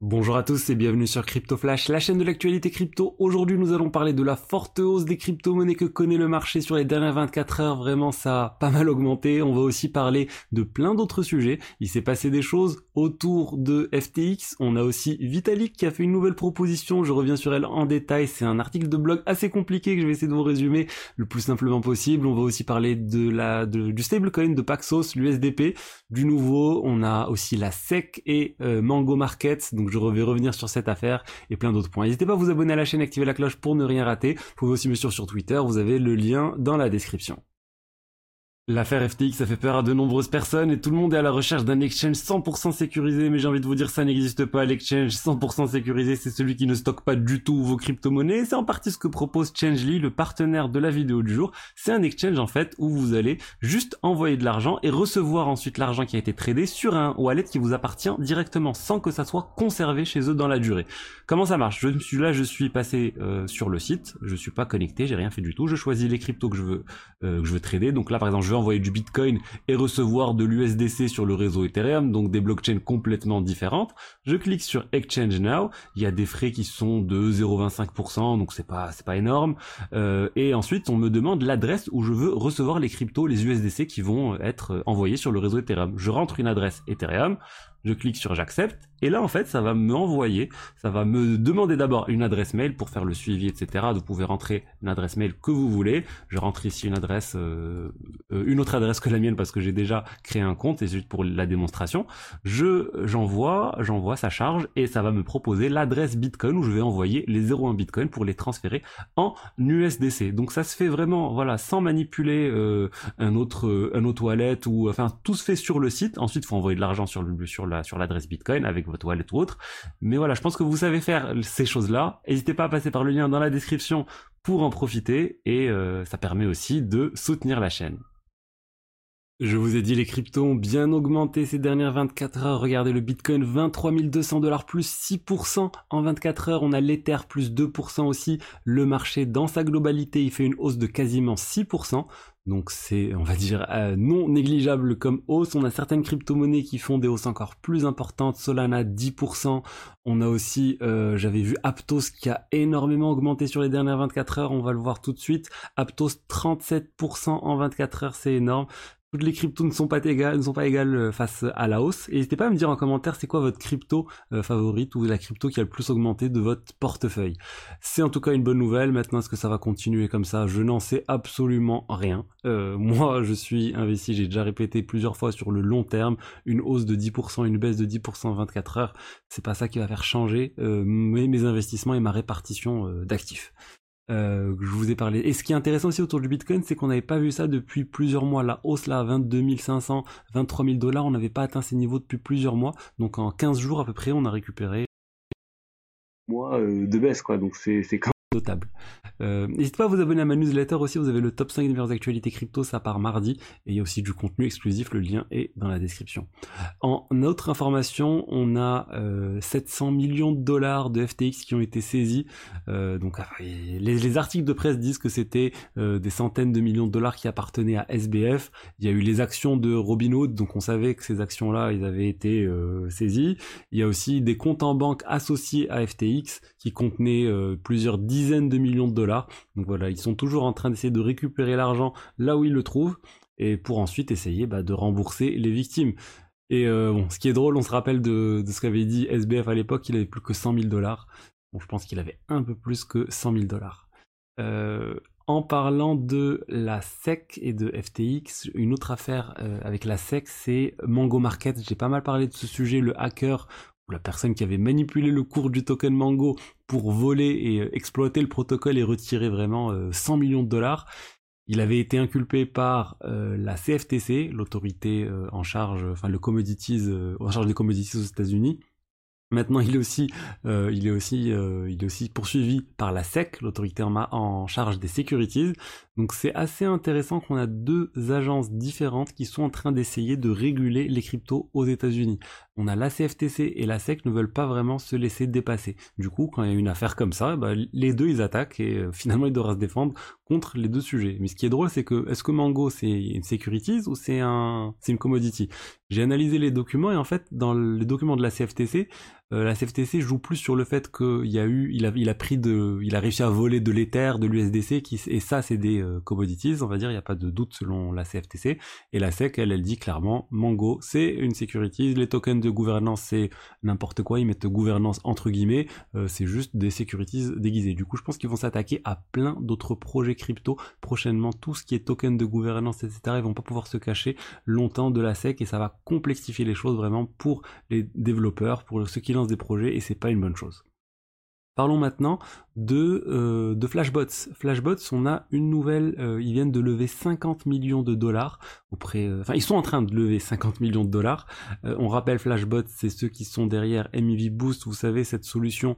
Bonjour à tous et bienvenue sur Crypto Flash, la chaîne de l'actualité crypto. Aujourd'hui, nous allons parler de la forte hausse des crypto-monnaies que connaît le marché sur les dernières 24 heures. Vraiment, ça a pas mal augmenté. On va aussi parler de plein d'autres sujets. Il s'est passé des choses autour de FTX. On a aussi Vitalik qui a fait une nouvelle proposition. Je reviens sur elle en détail. C'est un article de blog assez compliqué que je vais essayer de vous résumer le plus simplement possible. On va aussi parler de la, du stablecoin de Paxos, l'USDP. Du nouveau, on a aussi la SEC et euh, Mango Market. Donc je vais revenir sur cette affaire et plein d'autres points. N'hésitez pas à vous abonner à la chaîne, activer la cloche pour ne rien rater. Vous pouvez aussi me suivre sur Twitter, vous avez le lien dans la description. L'affaire FTX a fait peur à de nombreuses personnes et tout le monde est à la recherche d'un exchange 100% sécurisé, mais j'ai envie de vous dire ça n'existe pas. L'exchange 100% sécurisé, c'est celui qui ne stocke pas du tout vos crypto-monnaies. C'est en partie ce que propose Changely, le partenaire de la vidéo du jour. C'est un exchange en fait où vous allez juste envoyer de l'argent et recevoir ensuite l'argent qui a été tradé sur un wallet qui vous appartient directement sans que ça soit conservé chez eux dans la durée. Comment ça marche? Je suis là, je suis passé euh, sur le site, je suis pas connecté, j'ai rien fait du tout. Je choisis les cryptos que je veux euh, que je veux trader. Donc là par exemple, je envoyer du Bitcoin et recevoir de l'USDC sur le réseau Ethereum, donc des blockchains complètement différentes. Je clique sur Exchange Now, il y a des frais qui sont de 0,25%, donc c'est pas c'est pas énorme. Euh, et ensuite, on me demande l'adresse où je veux recevoir les cryptos, les USDC qui vont être envoyés sur le réseau Ethereum. Je rentre une adresse Ethereum, je clique sur j'accepte et là en fait ça va m'envoyer, ça va me demander d'abord une adresse mail pour faire le suivi etc. Vous pouvez rentrer une adresse mail que vous voulez. Je rentre ici une adresse, euh, euh, une autre adresse que la mienne parce que j'ai déjà créé un compte et juste pour la démonstration. Je j'envoie, j'envoie sa charge et ça va me proposer l'adresse Bitcoin où je vais envoyer les 0,1 Bitcoin pour les transférer en USDC. Donc ça se fait vraiment voilà sans manipuler euh, un autre un autre wallet ou enfin tout se fait sur le site. Ensuite faut envoyer de l'argent sur le sur sur l'adresse Bitcoin avec votre wallet ou autre. Mais voilà, je pense que vous savez faire ces choses-là. N'hésitez pas à passer par le lien dans la description pour en profiter et euh, ça permet aussi de soutenir la chaîne. Je vous ai dit, les cryptos ont bien augmenté ces dernières 24 heures. Regardez le Bitcoin, 23 200 dollars plus 6% en 24 heures. On a l'Ether plus 2% aussi. Le marché dans sa globalité, il fait une hausse de quasiment 6%. Donc c'est, on va dire, euh, non négligeable comme hausse. On a certaines crypto-monnaies qui font des hausses encore plus importantes. Solana 10%. On a aussi, euh, j'avais vu Aptos qui a énormément augmenté sur les dernières 24 heures. On va le voir tout de suite. Aptos 37% en 24 heures, c'est énorme toutes les cryptos ne sont pas égales, euh, face à la hausse. N'hésitez pas à me dire en commentaire c'est quoi votre crypto euh, favorite ou la crypto qui a le plus augmenté de votre portefeuille. C'est en tout cas une bonne nouvelle. Maintenant, est-ce que ça va continuer comme ça? Je n'en sais absolument rien. Euh, moi, je suis investi, j'ai déjà répété plusieurs fois sur le long terme, une hausse de 10%, une baisse de 10% en 24 heures. C'est pas ça qui va faire changer mes investissements et ma répartition d'actifs. Euh, je vous ai parlé. Et ce qui est intéressant aussi autour du Bitcoin, c'est qu'on n'avait pas vu ça depuis plusieurs mois. La hausse là, 22 500, 23 000 dollars, on n'avait pas atteint ces niveaux depuis plusieurs mois. Donc en 15 jours à peu près, on a récupéré mois euh, de baisse quoi. Donc c'est quand notable. Euh, N'hésitez pas à vous abonner à ma newsletter aussi, vous avez le top 5 des meilleures actualités crypto, ça part mardi, et il y a aussi du contenu exclusif, le lien est dans la description. En autre information, on a 700 euh, millions de dollars de FTX qui ont été saisis, euh, donc les, les, articles de presse disent que c'était des centaines de millions de dollars qui appartenaient à SBF, il y a eu les actions de Robinhood, donc on savait que ces actions-là, ils avaient été saisies, il y a aussi des comptes en banque associés à FTX qui contenaient plusieurs dizaines de millions de dollars. Donc voilà, ils sont toujours en train d'essayer de récupérer l'argent là où ils le trouvent et pour ensuite essayer bah, de rembourser les victimes. Et euh, bon, ce qui est drôle, on se rappelle de, ce qu'avait dit SBF à l'époque, il avait plus que 100 000 dollars. Je pense qu'il avait un peu plus que 100 000 dollars. Euh, en parlant de la SEC et de FTX, une autre affaire euh, avec la SEC, c'est Mango Market. J'ai pas mal parlé de ce sujet, le hacker la personne qui avait manipulé le cours du token Mango pour voler et euh, exploiter le protocole et retirer vraiment 100 euh, millions de dollars. Il avait été inculpé par euh, la CFTC, l'autorité en charge, enfin le commodities, en charge des commodities aux États-Unis, Maintenant, il est aussi, euh, il est aussi, euh, il est aussi poursuivi par la SEC, l'autorité en, en, charge des securities. Donc, c'est assez intéressant qu'on a deux agences différentes qui sont en train d'essayer de réguler les cryptos aux États-Unis. On a la CFTC et la SEC ne veulent pas vraiment se laisser dépasser. Du coup, quand il y a une affaire comme ça, bah, les deux ils attaquent et euh, finalement ils doivent se défendre contre les deux sujets. Mais ce qui est drôle, c'est que est-ce que Mango c'est une securities ou c'est un, c'est une commodity? J'ai analysé les documents et en fait, dans les documents de la CFTC, la CFTC joue plus sur le fait qu'il y a eu, il a, il a pris de, il a réussi à voler de l'Ether, de l'USDC, et ça c'est des commodities, on va dire, il n'y a pas de doute selon la CFTC. Et la SEC, elle, elle dit clairement, Mango, c'est une securities, les tokens de gouvernance, c'est n'importe quoi, ils mettent gouvernance entre guillemets, c'est juste des securities déguisées. Du coup, je pense qu'ils vont s'attaquer à plein d'autres projets crypto prochainement, tout ce qui est token de gouvernance, etc. Ils vont pas pouvoir se cacher longtemps de la SEC et ça va complexifier les choses vraiment pour les développeurs, pour ceux qui des projets et c'est pas une bonne chose. Parlons maintenant de, euh, Flashbots. Flashbots, on a une nouvelle, euh, ils viennent de lever 50 millions de dollars auprès, euh, enfin ils sont en train de lever 50 millions de dollars. on rappelle Flashbots, c'est ceux qui sont derrière MEV Boost, vous savez cette solution,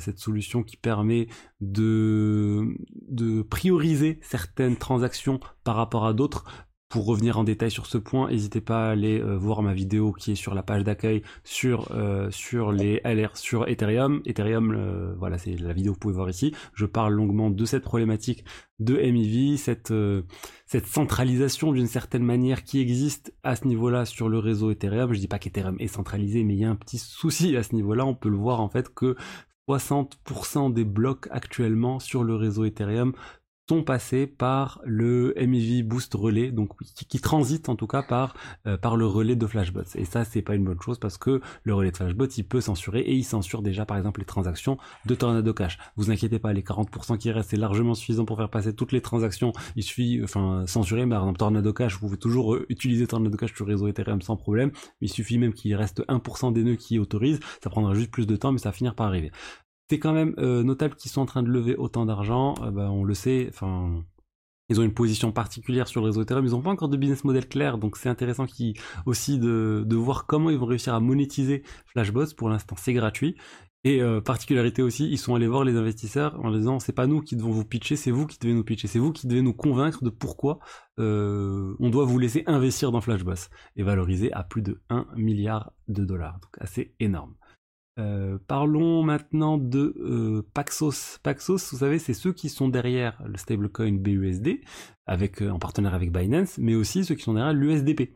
cette solution qui permet de de prioriser certaines transactions par rapport à d'autres pour revenir en détail sur ce point, n'hésitez pas à aller euh, voir ma vidéo qui est sur la page d'accueil sur euh, sur les LR sur Ethereum. Ethereum, euh, voilà, c'est la vidéo que vous pouvez voir ici. Je parle longuement de cette problématique de MIV, cette cette centralisation d'une certaine manière qui existe à ce niveau-là sur le réseau Ethereum. Je dis pas qu'Ethereum est centralisé, mais il y a un petit souci à ce niveau-là. On peut le voir en fait que 60% des blocs actuellement sur le réseau Ethereum sont passés par le MEV Boost Relais, donc qui, transite en tout cas par euh, par le relais de Flashbots. Et ça, c'est pas une bonne chose parce que le relais de Flashbots, il peut censurer et il censure déjà par exemple les transactions de Tornado Cash. Vous inquiétez pas, les 40% qui restent, c'est largement suffisant pour faire passer toutes les transactions. Il suffit, enfin, censurer, par exemple Tornado Cash, vous pouvez toujours euh, utiliser Tornado Cash sur le réseau Ethereum sans problème. Il suffit même qu'il reste 1% des nœuds qui autorisent. Ça prendra juste plus de temps, mais ça va finir par arriver c'est quand même euh, notable qu'ils sont en train de lever autant d'argent. Euh, bah, on le sait, enfin, ils ont une position particulière sur le réseau Ethereum. Ils n'ont pas encore de business model clair, donc c'est intéressant aussi de, voir comment ils vont réussir à monétiser Flashbots. Pour l'instant, c'est gratuit. Et euh, particularité aussi, ils sont allés voir les investisseurs en disant c'est pas nous qui devons vous pitcher, c'est vous qui devez nous pitcher, c'est vous qui devez nous convaincre de pourquoi on doit vous laisser investir dans Flashbots et valoriser à plus de 1 milliard de dollars. Donc assez énorme. Euh, parlons maintenant de euh, Paxos. Paxos, vous savez, c'est ceux qui sont derrière le stablecoin BUSD, avec, euh, en partenaire avec Binance, mais aussi ceux qui sont derrière l'USDP.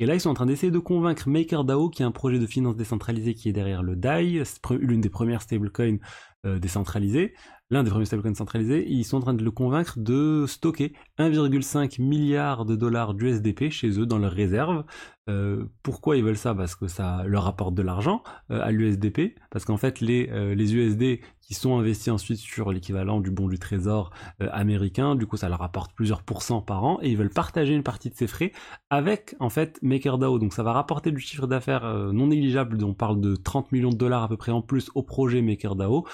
Et là, ils sont en train d'essayer de convaincre MakerDAO, qui est un projet de finance décentralisé qui est derrière le DAI, l'une des premières stablecoins décentralisées, l'un des premiers stablecoins centralisés, ils sont en train de le convaincre de stocker 1,5 milliard de dollars d'USDP chez eux dans leurs réserves. Euh, pourquoi ils veulent ça? Parce que ça leur apporte de l'argent euh, à l'USDP, parce qu'en fait les, euh, les USD qui sont investis ensuite sur l'équivalent du bon du trésor américain, du coup ça leur apporte plusieurs pourcents par an, et ils veulent partager une partie de ces frais avec en fait MakerDAO. Donc ça va rapporter du chiffre d'affaires non négligeable, on parle de 30 millions de dollars à peu près en plus au projet MakerDAO.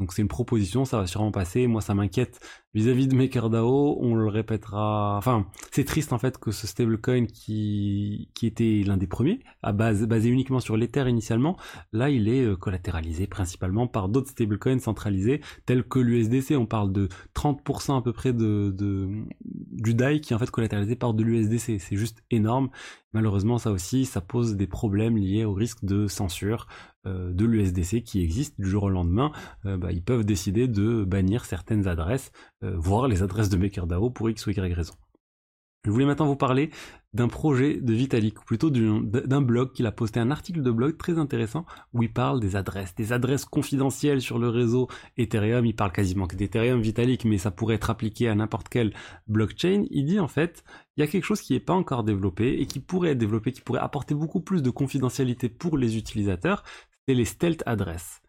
Donc c'est une proposition, ça va sûrement passer. Moi, ça m'inquiète vis-à-vis de MakerDAO. On le répétera. Enfin, c'est triste en fait que ce stablecoin qui qui était l'un des premiers, à base basé uniquement sur l'Ether initialement, là il est euh, collatéralisé principalement par d'autres stablecoins centralisés tels que l'USDC. On parle de 30% à peu près de, de du DAI qui est en fait collatéralisé par de l'USDC. C'est juste énorme. Malheureusement, ça aussi, ça pose des problèmes liés au risque de censure euh, de l'USDC qui existe du jour au lendemain. Euh, bah, ils peuvent décider de bannir certaines adresses, euh, voire les adresses de MakerDAO pour X ou Y raison. Je voulais maintenant vous parler d'un projet de Vitalik, ou plutôt d'un blog qu'il a posté un article de blog très intéressant où il parle des adresses, des adresses confidentielles sur le réseau Ethereum. Il parle quasiment que d'Ethereum Vitalik, mais ça pourrait être appliqué à n'importe quelle blockchain. Il dit en fait, il y a quelque chose qui n'est pas encore développé et qui pourrait être développé, qui pourrait apporter beaucoup plus de confidentialité pour les utilisateurs, c'est les stealth adresses.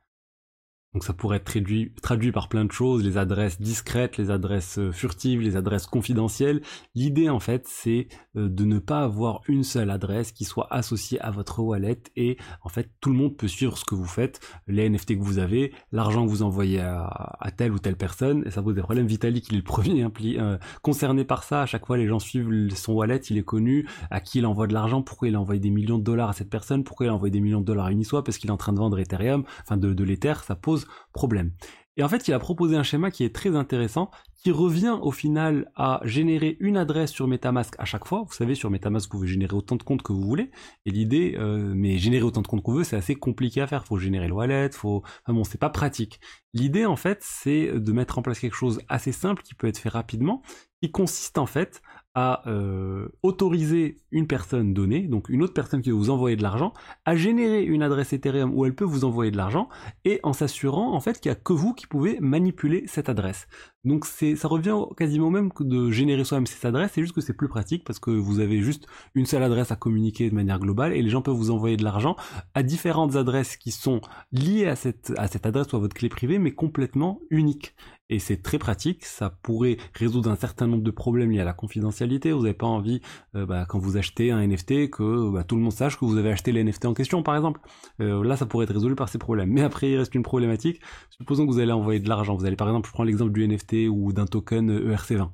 Donc ça pourrait être traduit, traduit par plein de choses, les adresses discrètes, les adresses euh, furtives, les adresses confidentielles. L'idée en fait c'est euh, de ne pas avoir une seule adresse qui soit associée à votre wallet et en fait tout le monde peut suivre ce que vous faites, les NFT que vous avez, l'argent que vous envoyez à, telle ou telle personne et ça pose des problèmes. Vitalik il est le premier euh, concerné par ça, à chaque fois les gens suivent son wallet, il est connu, à qui il envoie de l'argent, pourquoi il a envoyé des millions de dollars à cette personne, pourquoi il a envoyé des millions de dollars à Uniswap parce qu'il est en train de vendre Ethereum, enfin de l'Ether, ça pose problème. Et en fait, il a proposé un schéma qui est très intéressant, qui revient au final à générer une adresse sur MetaMask à chaque fois. Vous savez, sur MetaMask, vous pouvez générer autant de comptes que vous voulez. Et l'idée, euh, mais générer autant de comptes qu'on veut, c'est assez compliqué à faire. Faut générer le wallet, faut, enfin bon, c'est pas pratique. L'idée, en fait, c'est de mettre en place quelque chose assez simple qui peut être fait rapidement, qui consiste en fait à autoriser une personne donnée, donc une autre personne qui va vous envoyer de l'argent, à générer une adresse Ethereum où elle peut vous envoyer de l'argent, et en s'assurant en fait qu'il n'y a que vous qui pouvez manipuler cette adresse. Donc ça revient quasiment même que de générer soi-même cette adresse, c'est juste que c'est plus pratique parce que vous avez juste une seule adresse à communiquer de manière globale et les gens peuvent vous envoyer de l'argent à différentes adresses qui sont liées à cette, à cette adresse ou à votre clé privée mais complètement uniques. Et c'est très pratique, ça pourrait résoudre un certain nombre de problèmes liés à la confidentialité. Vous n'avez pas envie, euh, bah, quand vous achetez un NFT, que bah, tout le monde sache que vous avez acheté les NFT en question, par exemple. Euh, là, ça pourrait être résolu par ces problèmes. Mais après, il reste une problématique. Supposons que vous allez envoyer de l'argent. Vous allez, par exemple, je prends l'exemple du NFT ou d'un token ERC20.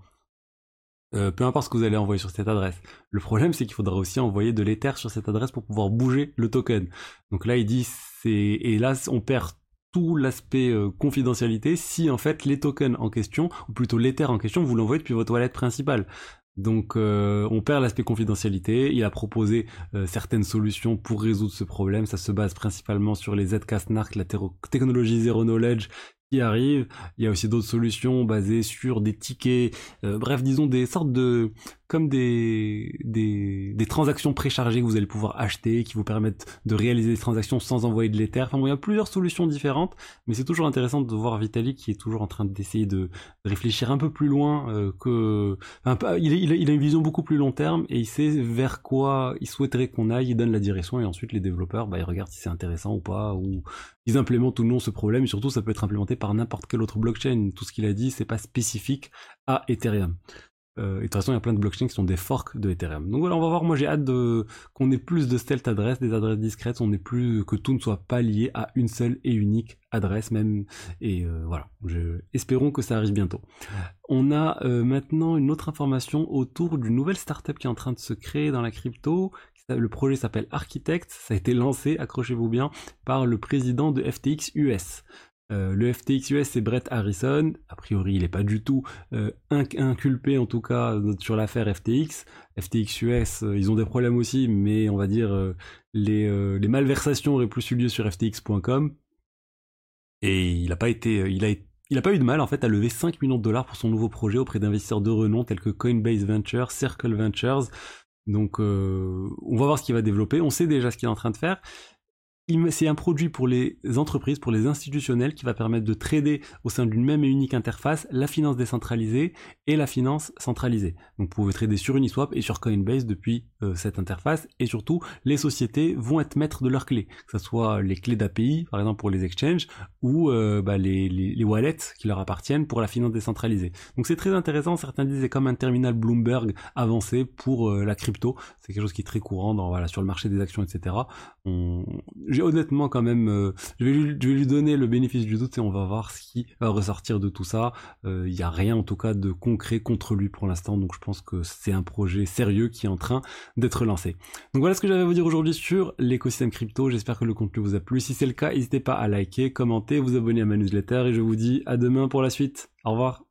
Euh, peu importe ce que vous allez envoyer sur cette adresse. Le problème, c'est qu'il faudra aussi envoyer de l'Ether sur cette adresse pour pouvoir bouger le token. Donc là, il dit, c'est et là, on perd tout l'aspect euh, confidentialité si en fait les tokens en question, ou plutôt l'Ether en question, vous l'envoyez depuis votre wallet principale. Donc euh, on perd l'aspect confidentialité. Il a proposé certaines solutions pour résoudre ce problème. Ça se base principalement sur les Zcash-NARK, la technologie Zero Knowledge, qui arrive. Il y a aussi d'autres solutions basées sur des tickets, euh, bref, disons des sortes de comme des, des, des transactions préchargées que vous allez pouvoir acheter, qui vous permettent de réaliser des transactions sans envoyer de l'Ether. Enfin bon, il y a plusieurs solutions différentes, mais c'est toujours intéressant de voir Vitalik qui est toujours en train d'essayer de, réfléchir un peu plus loin euh, que... Enfin, il, a une vision beaucoup plus long terme et il sait vers quoi il souhaiterait qu'on aille, il donne la direction et ensuite les développeurs, bah, ils regardent si c'est intéressant ou pas, ou ils implémentent ou non ce problème, et surtout ça peut être implémenté par n'importe quelle autre blockchain. Tout ce qu'il a dit, c'est pas spécifique à Ethereum. Euh, et de toute façon, il y a plein de blockchains qui sont des forks de Ethereum. Donc voilà, on va voir. Moi, j'ai hâte de qu'on ait plus de stealth adresses, des adresses discrètes. On plus que tout ne soit pas lié à une seule et unique adresse même. Et euh, voilà. Espérons que ça arrive bientôt. On a euh, maintenant une autre information autour d'une nouvelle startup qui est en train de se créer dans la crypto. Le projet s'appelle Architect. Ça a été lancé, accrochez-vous bien, par le président de FTX US. Euh, le FTX US, c'est Brett Harrison. A priori, il n'est pas du tout euh, inculpé, en tout cas, sur l'affaire FTX. FTX US, euh, ils ont des problèmes aussi, mais on va dire les, les, malversations auraient plus eu lieu sur FTX.com. Et il n'a pas pas eu de mal en fait à lever 5 millions de dollars pour son nouveau projet auprès d'investisseurs de renom tels que Coinbase Ventures, Circle Ventures. Donc, on va voir ce qu'il va développer. On sait déjà ce qu'il est en train de faire c'est un produit pour les entreprises, pour les institutionnels, qui va permettre de trader au sein d'une même et unique interface la finance décentralisée et la finance centralisée. Donc vous pouvez trader sur Uniswap et sur Coinbase depuis euh, cette interface, et surtout les sociétés vont être maîtres de leurs clés, que ce soit les clés d'API, par exemple pour les exchanges, ou euh, bah, les, wallets qui leur appartiennent pour la finance décentralisée. Donc c'est très intéressant, certains disent c'est comme un terminal Bloomberg avancé pour euh, la crypto, c'est quelque chose qui est très courant sur le marché des actions, etc. honnêtement quand même, euh, je, vais lui, donner le bénéfice du doute et on va voir ce qui va ressortir de tout ça. Il euh, n'y a rien en tout cas de concret contre lui pour l'instant, donc je pense que c'est un projet sérieux qui est en train d'être lancé. Donc voilà ce que j'avais à vous dire aujourd'hui sur l'écosystème crypto. J'espère que le contenu vous a plu. Si c'est le cas, n'hésitez pas à liker, commenter, vous abonner à ma newsletter et je vous dis à demain pour la suite. Au revoir.